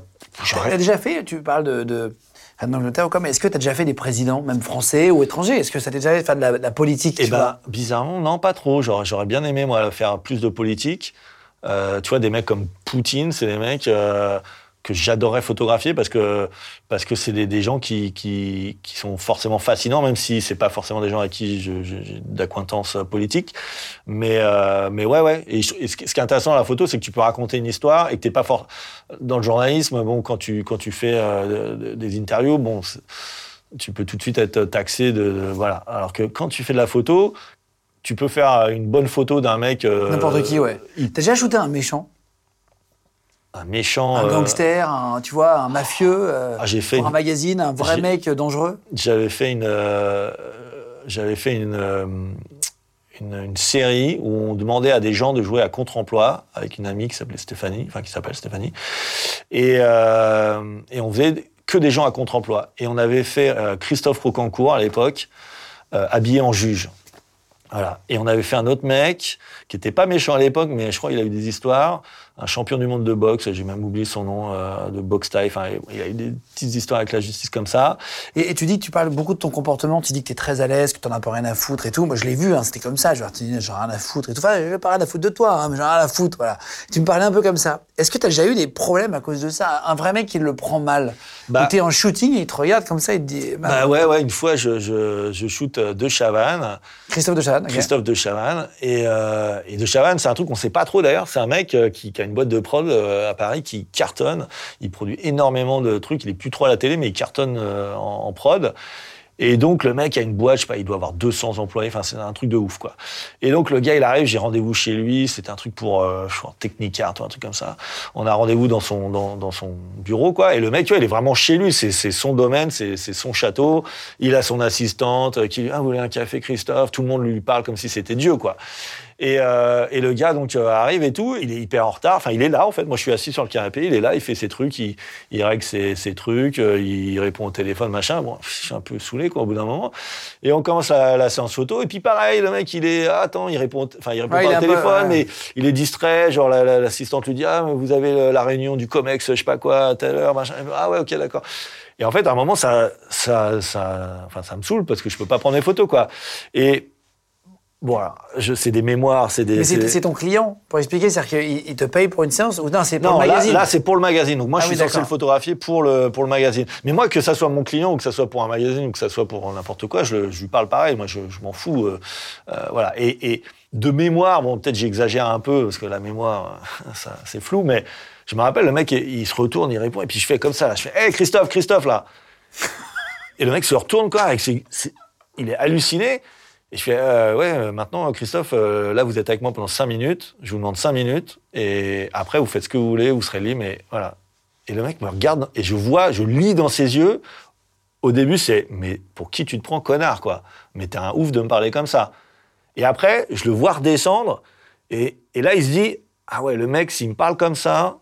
T'as déjà fait, tu parles de, de Reine d'Angleterre ou quoi, mais est-ce que t'as déjà fait des présidents, même français ou étrangers? Est-ce que ça t'est déjà fait de faire de la, de la politique Eh tu ben, bizarrement, non, pas trop. J'aurais, j'aurais bien aimé, moi, faire plus de politique. Euh, tu vois, des mecs comme Poutine, c'est des mecs euh, que j'adorais photographier parce que parce que c'est des, des gens qui, qui, qui sont forcément fascinants, même si c'est pas forcément des gens à qui j'ai d'acquaintance politique. Mais euh, mais ouais ouais. Et, ce, qui est intéressant dans la photo, c'est que tu peux raconter une histoire et que t'es pas fort dans le journalisme. Bon, quand tu quand tu fais euh, de- de- des interviews, bon. tu peux tout de suite être taxé de, de- voilà. Alors que quand tu fais de la photo, tu peux faire une bonne photo d'un mec. euh, N'importe qui, ouais. il- T'as déjà shooté un méchant, un méchant. un euh, gangster, un, tu vois, un mafieux euh, Ah, j'ai fait pour un magazine, un vrai mec dangereux J'avais fait une. euh, J'avais fait une, une. une série où on demandait à des gens de jouer à contre-emploi avec une amie qui s'appelait Stéphanie, enfin qui s'appelle Stéphanie, et, euh, et on faisait que des gens à contre-emploi. Et on avait fait euh, Christophe Rocancourt à l'époque, euh, habillé en juge. Voilà. Et on avait fait un autre mec qui était pas méchant à l'époque, mais je crois qu'il a eu des histoires. Un champion du monde de boxe, j'ai même oublié son nom, euh, de boxe taille. Enfin, il a eu des petites histoires avec la justice comme ça. Et, et tu dis que tu parles beaucoup de ton comportement, tu dis que tu es très à l'aise, que tu n'en as pas rien à foutre et tout. Moi, je l'ai vu, hein, c'était comme ça. Je tu dis, j'ai rien à foutre et tout. Enfin, j'ai pas rien à foutre de toi, hein, mais j'ai rien à foutre. Voilà. Tu me parlais un peu comme ça. Est-ce que tu as déjà eu des problèmes à cause de ça? Un vrai mec qui le prend mal? Bah- Ou t'es en shooting et il te regarde comme ça et te dit. bah, Bah ouais, ouais. Une fois, je, je, je shoot euh, De Chavannes, Christophe de Chavannes. Christophe De Chavannes, et, euh, et De Chavannes, c'est un truc qu'on sait pas trop d'ailleurs. C'est un mec qui, qui a une boîte de prod euh, à Paris qui cartonne. Il produit énormément de trucs. Il est plus trop à la télé, mais il cartonne euh, en, prod. Et donc, le mec a une boîte, je sais pas, il doit avoir 200 employés, enfin, c'est un truc de ouf, quoi. Et donc, le gars, il arrive, j'ai rendez-vous chez lui, c'était un truc pour, euh, je crois, Technicart ou un truc comme ça. On a rendez-vous dans son, dans, dans son bureau, quoi. Et le mec, tu vois, il est vraiment chez lui, c'est son domaine, c'est son château. Il a son assistante qui lui dit, ah, vous voulez un café, Christophe? Tout le monde lui parle comme si c'était Dieu, quoi. Et, euh, et le gars donc euh, arrive et tout, il est hyper en retard. Enfin, il est là en fait. Moi, je suis assis sur le canapé, il est là, il fait ses trucs, il, il règle ses, ses trucs, euh, il répond au téléphone, machin. Bon, je suis un peu saoulé quoi au bout d'un moment. Et on commence la, la séance photo. Et puis pareil, le mec, il est ah, attends, il répond, enfin, il répond Ouais, pas au peu, téléphone, ouais. mais il est distrait. Genre la- la- l'assistante lui dit ah, mais vous avez la réunion du Comex, je sais pas quoi, à telle heure, machin. Ah ouais, ok, d'accord. Et en fait, à un moment, ça, ça, ça, enfin, ça me saoule parce que je peux pas prendre des photos, quoi. Et je, c'est des mémoires, c'est des. Mais c'est ton client, pour expliquer, c'est-à-dire qu'il il te paye pour une séance ou non, c'est pour non, le magazine là, c'est pour le magazine. Donc moi, Ah je oui, suis censé d'accord. le photographier pour le pour le magazine. Mais moi, que ça soit mon client ou que ça soit pour un magazine ou que ça soit pour n'importe quoi, je, je lui parle pareil. Moi, je, je m'en fous. euh, euh, voilà. Et, et de mémoire, bon, peut-être j'exagère un peu parce que la mémoire, *laughs* ça, c'est flou, mais je me rappelle, le mec, il, il se retourne, il répond, et puis je fais comme ça. Là, je fais, hé, Christophe, Christophe, là. *laughs* et le mec se retourne quoi, avec ses- ses- il est halluciné. Et je fais, euh, ouais, euh, maintenant, Christophe, euh, là, vous êtes avec moi pendant 5 minutes. Je vous demande 5 minutes. Et après, vous faites ce que vous voulez, vous serez libre. Mais voilà. Et le mec me regarde et je vois, je lis dans ses yeux. Au début, c'est, mais pour qui tu te prends, connard, quoi? Mais t'es un ouf de me parler comme ça. Et après, je le vois redescendre. Et, et là, il se dit, ah ouais, le mec, s'il me parle comme ça,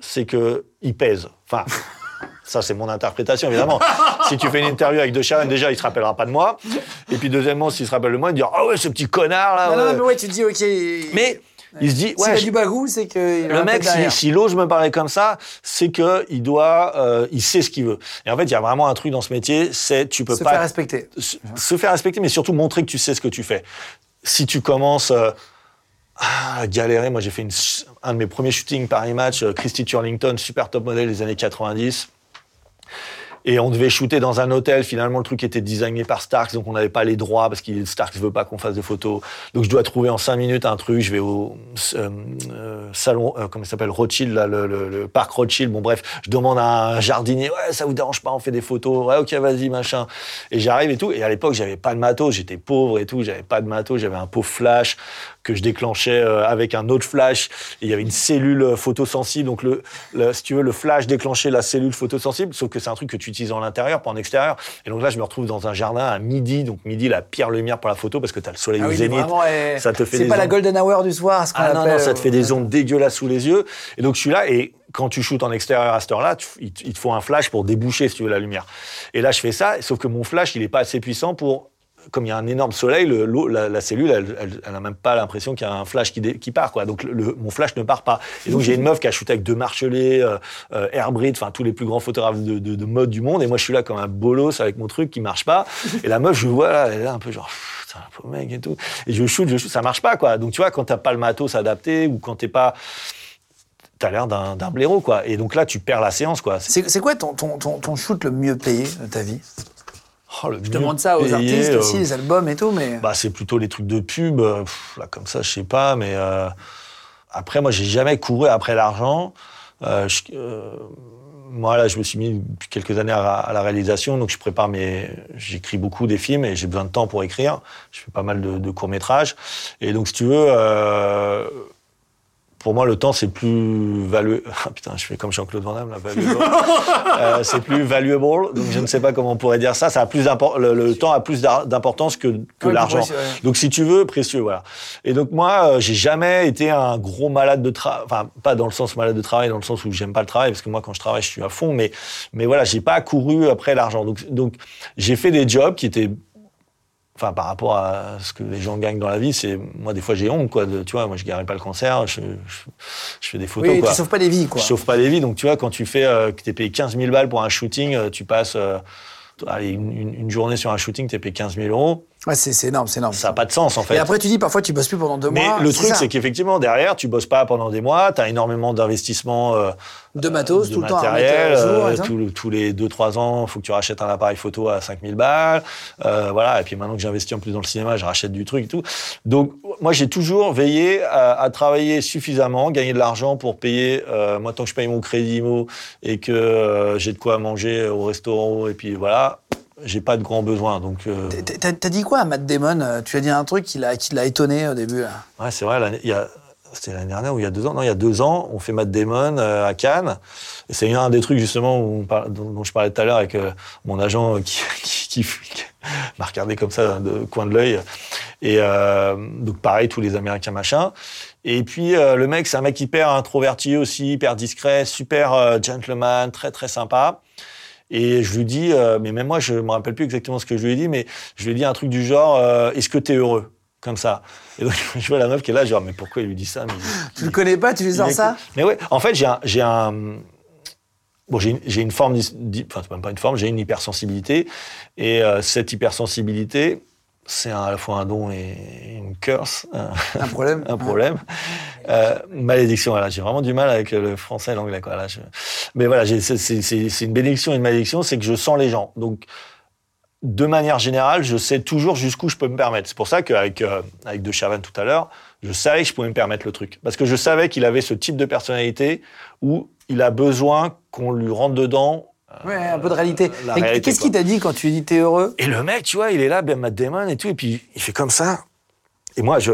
c'est que il pèse. Enfin, *laughs* ça, c'est mon interprétation, évidemment. Si tu fais une interview avec De Chavannes, déjà, il se rappellera pas de moi. Et puis, deuxièmement, s'il se rappelle de moi, il dit, ah ouais, ce petit connard, là. Non, non, mais ouais, tu te dis, ok. Mais Il se dit, S'il ouais, a je- du bagou, c'est que le mec, s'il s'il ose me parler comme ça, c'est que il doit, euh, il sait ce qu'il veut. Et en fait, il y a vraiment un truc dans ce métier, c'est tu peux se pas faire respecter. se, se faire respecter, mais surtout montrer que tu sais ce que tu fais. Si tu commences euh, à galérer, moi j'ai fait une, un de mes premiers shootings Paris Match, euh, Christy Turlington, super top modèle des années 90. Et on devait shooter dans un hôtel. Finalement, le truc était designé par Starks, donc on n'avait pas les droits parce que Starks veut pas qu'on fasse de photos. Donc je dois trouver en cinq minutes un truc. Je vais au euh, euh, salon, euh, comment s'appelle, Rothschild, le parc Rothschild. Bon bref, je demande à un jardinier, ouais, ça vous dérange pas, on fait des photos. Ouais, ok, vas-y, machin. Et j'arrive et tout. Et à l'époque, j'avais pas de matos, j'étais pauvre et tout. J'avais pas de matos, j'avais un pauvre flash que je déclenchais euh, avec un autre flash. Et il y avait une cellule euh, photosensible. Donc, le, le- si tu veux, le flash déclenchait la cellule photosensible, sauf que c'est un truc que tu utilises en intérieur, pas en extérieur. Et donc là, je me retrouve dans un jardin à midi. Donc, midi, la pire lumière pour la photo parce que tu as le soleil Ah au oui, zénith. vraiment, eh, ça te fait C'est des pas la ondes. golden hour du soir, ce qu'on Ah non, appelle, non, ça te fait des euh, ondes dégueulasses sous les yeux. Et donc, je suis là et quand tu shootes en extérieur à cette heure-là, il, te- faut un flash pour déboucher, si tu veux, la lumière. Et là, je fais ça, sauf que mon flash, il est pas assez puissant pour. Comme il y a un énorme soleil, la, cellule, elle, elle, elle a même pas l'impression qu'il y a un flash qui, qui part, quoi. Donc, mon flash ne part pas. Et donc, j'ai une meuf qui a shooté avec deux marchelets, euh, euh, enfin, tous les plus grands photographes de, de, de mode du monde. Et moi, je suis là comme un bolos avec mon truc qui marche pas. Et la meuf, je vois là, elle est un peu genre, putain, un pauvre mec et tout. Et je shoot, je shoot, ça marche pas, quoi. Donc, tu vois, quand t'as pas le matos adapté ou quand t'es pas, t'as l'air d'un d'un blaireau, quoi. Et donc là, tu perds la séance, quoi. C'est- C'est quoi ton, ton, ton shoot le mieux payé de ta vie? Oh, le Je demande ça aux payé, artistes euh, aussi, les albums et tout, mais. Bah, c'est plutôt les trucs de pub. euh, pff, là, comme ça, je sais pas, mais euh, après, moi, j'ai jamais couru après l'argent. Euh, je- euh, moi, là, je me suis mis depuis quelques années à, à la réalisation, donc je prépare mes. J'écris beaucoup des films et j'ai besoin de temps pour écrire. Je fais pas mal de, de courts métrages, et donc, si tu veux. Pour moi, le temps, c'est plus valuable. *laughs* Ah, putain, je fais comme Jean-Claude Van Damme, là, valuable. *laughs* Euh, c'est plus valuable. Donc, je ne sais pas comment on pourrait dire ça. ça a plus le, le temps a plus d'importance que, que Ouais, l'argent. ouais. Donc, si tu veux, précieux, voilà. Et donc, moi, euh, j'ai jamais été un gros malade de travail. Enfin, pas dans le sens malade de travail, dans le sens où j'aime pas le travail, parce que moi, quand je travaille, je suis à fond. Mais, mais voilà, j'ai pas couru après l'argent. Donc, donc, j'ai fait des jobs qui étaient Enfin, par rapport à ce que les gens gagnent dans la vie, c'est moi des fois j'ai honte quoi. De, tu vois, moi je guéris pas le cancer, je, je, je fais des photos oui, quoi. tu sauves pas des vies, quoi. Je sauve pas des vies. Donc, tu vois, quand tu fais, euh, que t'es payé 15 000 balles pour un shooting, euh, tu passes, euh, allez, une, une- une journée sur un shooting, t'es payé 15 000 euros. Ouais, c'est énorme, c'est énorme. Ça n'a pas de sens, en fait. Et après, tu dis parfois tu bosses plus pendant deux Mais mois. le truc, c'est qu'effectivement, derrière, tu bosses pas pendant des mois, tu as énormément d'investissements euh, De matos, de tout le temps à matériel. à jour, euh, tous le- les 2-3 ans, il faut que tu rachètes un appareil photo à 5000 balles. Euh, voilà. Et puis maintenant que j'investis en plus dans le cinéma, je rachète du truc et tout. Donc, moi, j'ai toujours veillé à, à travailler suffisamment, gagner de l'argent pour payer, moi, tant que je paye mon crédit IMO et que j'ai de quoi manger au restaurant, et puis voilà, j'ai pas de grands besoins. Donc, euh, T'as- dit quoi à Matt Damon euh, Tu as dit un truc qui l'a qui l'a étonné au début. Là. Ouais, c'est vrai. Il y a, c'était l'année dernière ou il y a deux ans? Non, il y a deux ans, on fait Matt Damon euh, à Cannes. Et c'est un des trucs justement où on parle- dont, je parlais tout à l'heure avec euh, mon agent qui, *laughs* qui, qui- qui m'a regardé comme ça de coin de l'œil. Et donc pareil, tous les Américains machin. Et puis le mec, c'est un mec hyper introverti aussi, hyper discret, super gentleman, très très sympa. Et je lui dis, euh, mais même moi, je me rappelle plus exactement ce que je lui ai dit, mais je lui ai dit un truc du genre, euh, est-ce que tu es heureux? Comme ça. Et donc, *laughs* je vois la meuf qui est là, genre, mais pourquoi il lui dit ça? Mais, Tu le connais pas, tu lui il sors ça? Mais ouais, en fait, j'ai un. J'ai un Bon, j'ai une, forme, enfin, c'est même pas une forme, j'ai une hypersensibilité. Et euh, cette hypersensibilité, c'est à la fois un don et une curse. un- problème. un problème. *laughs* Euh, malédiction, voilà, j'ai vraiment du mal avec le français et l'anglais. Quoi, là, je- Mais voilà, c'est une bénédiction et une malédiction, c'est que je sens les gens. Donc, de manière générale, je sais toujours jusqu'où je peux me permettre. C'est pour ça qu'avec euh, avec De Chavannes tout à l'heure, je savais que je pouvais me permettre le truc. Parce que je savais qu'il avait ce type de personnalité où il a besoin qu'on lui rentre dedans. Ouais, un peu de réalité. réalité, Qu'est-ce qu'il t'a dit quand tu lui dis t'es heureux? Et le mec, tu vois, il est là, Ben Matt Damon et tout, et puis il fait comme ça. Et moi, je,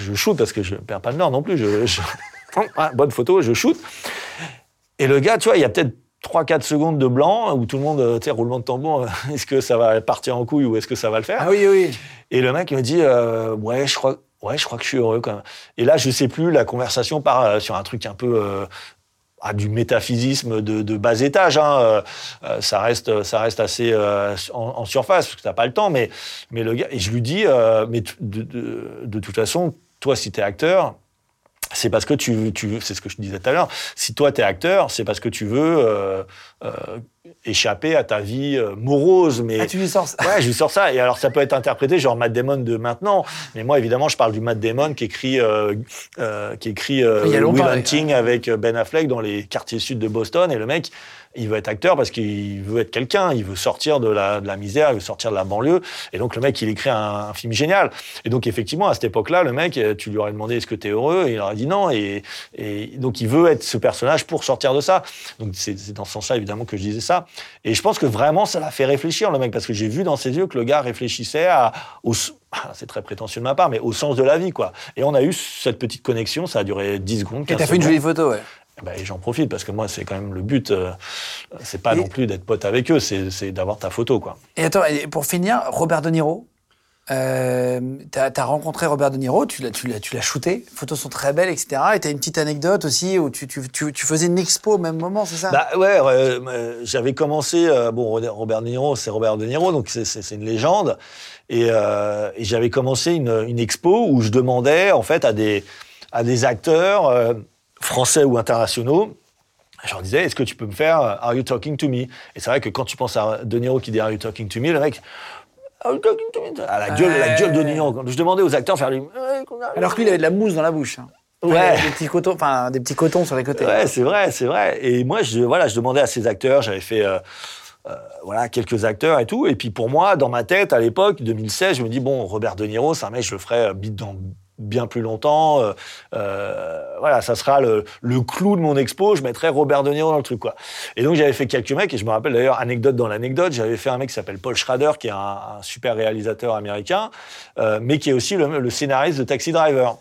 je shoot parce que je perds pas le nord non plus. Je, je- *laughs* Ah, bonne photo, je shoot. Et le gars, tu vois, il y a peut-être 3-4 secondes de blanc où tout le monde, euh, tu sais, roulement de tambour, euh, *laughs* est-ce que ça va partir en couille ou est-ce que ça va le faire? Ah oui, oui. Et le mec il me dit, euh, ouais, je crois, ouais, je crois que je suis heureux quand même. Et là, je sais plus, la conversation part euh, sur un truc un peu euh, ah, du métaphysisme de, bas étage. Hein. Euh, euh, ça reste, assez euh, en, surface parce que t'as pas le temps. Mais, le gars, et je lui dis, mais de, toute façon, toi, si t'es acteur, c'est parce que tu, tu c'est ce que je disais tout à l'heure. Si toi, tu es acteur, c'est parce que tu veux échapper à ta vie euh, morose. Mais Ah, tu lui sors ça Ouais, je lui sors ça. Et alors, ça peut être interprété genre Matt Damon de maintenant. Mais moi, évidemment, je parle du Matt Damon qui écrit, euh, euh, qui écrit euh, Will Hunting avec Ben Affleck dans les quartiers sud de Boston. Et le mec, il veut être acteur parce qu'il veut être quelqu'un. Il veut sortir de la, de la misère, il veut sortir de la banlieue. Et donc, le mec, il écrit un, un film génial. Et donc, effectivement, à cette époque-là, le mec, tu lui aurais demandé est-ce que tu es heureux? Et il aurait dit non. Et, et donc, il veut être ce personnage pour sortir de ça. Donc, c'est dans ce sens-là, évidemment, que je disais ça. Et je pense que vraiment, ça l'a fait réfléchir, le mec, parce que j'ai vu dans ses yeux que le gars réfléchissait à, au, ah, c'est très prétentieux de ma part, mais au sens de la vie, quoi. Et on a eu cette petite connexion, ça a duré 10 secondes. Et 15 t'as fait une jolie photo, ouais. Eh ben, j'en profite, parce que moi, c'est quand même le but, euh, c'est pas Et- non plus d'être pote avec eux, c'est c'est d'avoir ta photo, quoi. Et attends, et pour finir, Robert De Niro. Euh, t'as as rencontré Robert De Niro, tu l'as, tu tu shooté. Les photos sont très belles, etc. Et t'as une petite anecdote aussi où tu, tu, tu, tu faisais une expo au même moment, c'est ça? Bah ouais, euh, j'avais commencé. euh, bon, Robert De Niro, c'est Robert De Niro, donc c'est- une légende. Et, euh, j'avais commencé une, expo où je demandais en fait à des à des acteurs français ou internationaux. Je leur disais, est-ce que tu peux me faire Are you talking to me? Et c'est vrai que quand tu penses à De Niro qui dit Are you talking to me, le mec. Are you talking to me À la gueule, la gueule de. Quand je demandais aux acteurs de faire lui. Alors que lui, il avait de la mousse dans la bouche. hein. Ouais. Des petits cotons, enfin, des petits cotons sur les côtés. Ouais, c'est vrai, c'est vrai. Et moi, je, voilà, je demandais à ces acteurs, j'avais fait euh, euh, voilà, quelques acteurs et tout. Et puis pour moi, dans ma tête, à l'époque, 2016, je me dis, bon, Robert De Niro, c'est un mec, je le ferai euh, bite dans bien plus longtemps. euh, euh, voilà, ça sera le, clou de mon expo, je mettrai Robert De Niro dans le truc, quoi. Et donc, j'avais fait quelques mecs, et je me rappelle d'ailleurs, anecdote dans l'anecdote, j'avais fait un mec qui s'appelle Paul Schrader, qui est un, super réalisateur américain, euh, mais qui est aussi le scénariste de Taxi Driver.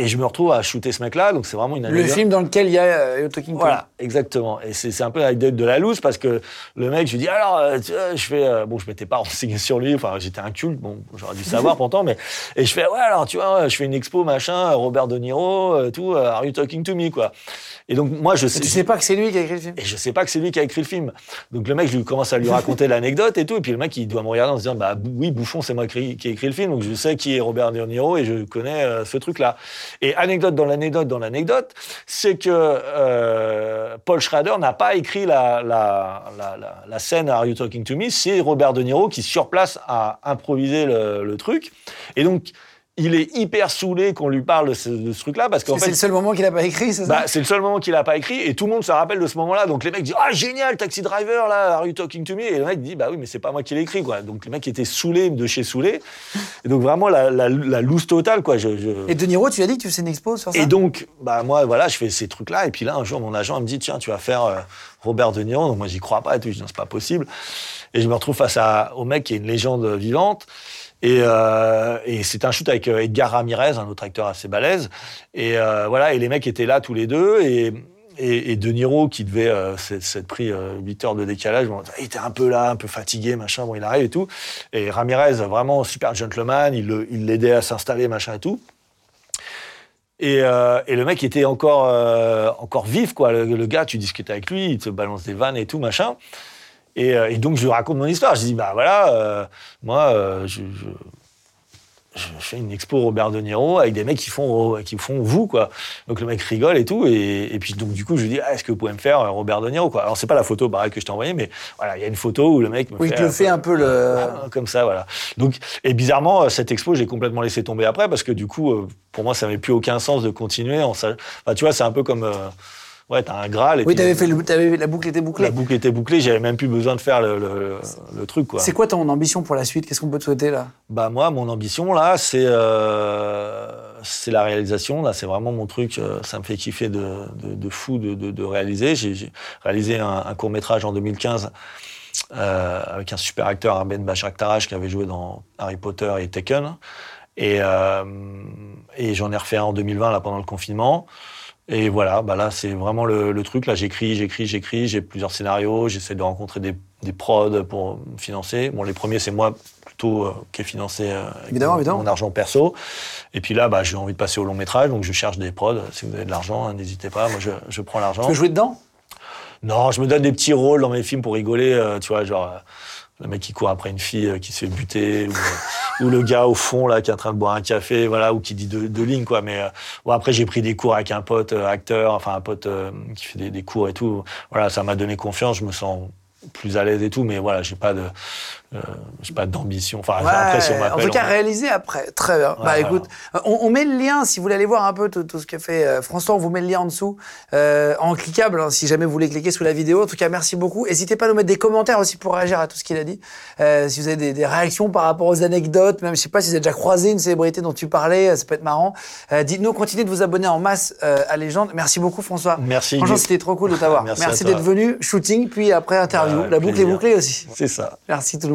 Et je me retrouve à shooter ce mec-là, donc c'est vraiment une Le anecdote. film dans lequel il y a euh, Yo Talking to Voilà, exactement. Et c'est c'est un peu l'anecdote de la loose parce que le mec, je lui dis alors, euh, tu vois, je fais, euh, bon, je m'étais pas *laughs* renseigné sur lui, enfin, j'étais un culte, bon, j'aurais dû savoir *laughs* pourtant, mais, et je fais, ouais, alors, tu vois, je fais une expo, machin, Robert De Niro, euh, tout, euh, are you talking to me, quoi. Et donc, moi, je sais. Et tu sais pas que c'est lui qui a écrit le film? Et je sais pas que c'est lui qui a écrit le film. Donc le mec, je lui commence à lui raconter *laughs* l'anecdote et tout. Et puis le mec, il doit me regarder en se disant, bah oui, Bouffon, c'est moi qui, ai écrit le film. Donc je sais qui est Robert De Niro et je connais euh, ce truc-là. Et anecdote dans l'anecdote dans l'anecdote, c'est que euh, Paul Schrader n'a pas écrit la, scène Are You Talking to Me C'est Robert De Niro qui, sur place, a improvisé le truc. Et donc, il est hyper saoulé qu'on lui parle de ce, truc-là parce qu'en C'est fait, le seul moment qu'il a pas écrit, c'est ça bah, c'est le seul moment qu'il a pas écrit et tout le monde se rappelle de ce moment-là. Donc les mecs disent ah génial Taxi Driver là, Are you talking to me? Et le mec dit bah oui mais c'est pas moi qui l'ai écrit quoi. Donc les mecs étaient saoulés de chez saoulés. Et donc vraiment la, la, la loose totale quoi. Je, je- Et De Niro, tu as dit que tu faisais une expo sur ça et donc, bah moi, voilà, je fais ces trucs-là. Et puis là, un jour, mon agent me dit, tiens, tu vas faire euh, Robert De Niro. Donc moi, j'y crois pas et tout. Je dis, non, c'est pas possible. Et je me retrouve face à, au mec qui est une légende vivante. Et, euh, et c'est un shoot avec euh, Edgar Ramirez, un autre acteur assez balèze. Et euh, voilà, et les mecs étaient là tous les deux. Et, et, De Niro, qui devait s'être pris euh, 8 heures de décalage, il était un peu là, un peu fatigué, machin. Bon, il arrive et tout. Et Ramirez, vraiment super gentleman, il l'aidait à s'installer, machin et tout. Et, le mec était encore, encore vif, quoi. Le, le gars, tu discutes avec lui, il te balance des vannes et tout, machin. Et, euh, et donc, je lui raconte mon histoire. Je dis, bah voilà, euh, moi, euh, je, je, je fais une expo Robert De Niro avec des mecs qui font, qui font vous, quoi. Donc, le mec rigole et tout. Et, et puis, donc, du coup, je lui dis, ah, est-ce que vous pouvez me faire Robert De Niro, quoi. Alors, c'est pas la photo, pareil, que je t'ai envoyée, mais voilà, il y a une photo où le mec me Oui, fait. te le euh, fait un peu le. comme ça, voilà. Donc, et bizarrement, cette expo, j'ai complètement laissé tomber après parce que du coup, pour moi, ça n'avait plus aucun sens de continuer. En enfin, tu vois, c'est un peu comme, euh, ouais, t'as un Graal. Et Oui, t'avais fait le, la boucle était bouclée. La boucle était bouclée, j'avais même plus besoin de faire le, le- le truc, quoi. C'est quoi ton ambition pour la suite? Qu'est-ce qu'on peut te souhaiter là? Bah moi, mon ambition là, c'est euh, c'est la réalisation. Là, c'est vraiment mon truc. euh, ça me fait kiffer de, de, de fou de, de, de réaliser. J'ai réalisé un, un court métrage en 2015 euh, avec un super acteur, Arben Bachar-Tarash, qui avait joué dans Harry Potter et Taken. Et, euh, et j'en ai refait un en 2020 là pendant le confinement. Et voilà, bah là c'est vraiment le, le truc. Là j'écris, j'écris, j'écris. J'ai plusieurs scénarios. J'essaie de rencontrer des, des prods pour me financer. Bon, les premiers c'est moi plutôt euh, qui ai financé euh, avec Évidemment, mon, évidemment. mon argent perso. Et puis là, bah, j'ai envie de passer au long métrage, donc je cherche des prods. Si vous avez de l'argent, hein, n'hésitez pas. Moi, je, je prends l'argent. Tu veux jouer dedans? Non, je me donne des petits rôles dans mes films pour rigoler, euh, tu vois, genre. Euh, le mec qui court après une fille euh, qui se fait buter, ou, ou le gars au fond là qui est en train de boire un café, voilà, ou qui dit deux, lignes quoi. Mais euh, bon, après j'ai pris des cours avec un pote euh, acteur, enfin un pote euh, qui fait des, des cours et tout. Voilà, ça m'a donné confiance, je me sens plus à l'aise et tout, mais voilà, j'ai pas de, euh, j'ai pas d'ambition. Enfin, Ouais, après si on en tout cas, on- réalisé après. Très bien. bah écoute, on, on met le lien, si vous voulez aller voir un peu tout, tout ce qu'a fait euh, François, on vous met le lien en dessous, euh, en cliquable, hein, si jamais vous voulez cliquer sous la vidéo. En tout cas, merci beaucoup. N'hésitez pas à nous mettre des commentaires aussi pour réagir à tout ce qu'il a dit. Euh, si vous avez des, des réactions par rapport aux anecdotes, même je sais pas si vous avez déjà croisé une célébrité dont tu parlais, euh, ça peut être marrant. Euh, Dites-nous, continuez de vous abonner en masse euh, à Légende. Merci beaucoup François. Merci, Franchement, c'était trop cool de t'avoir. *laughs* Merci toi. d'être venu. Shooting, puis après interview. La boucle est bouclée aussi. C'est ça. Merci tout le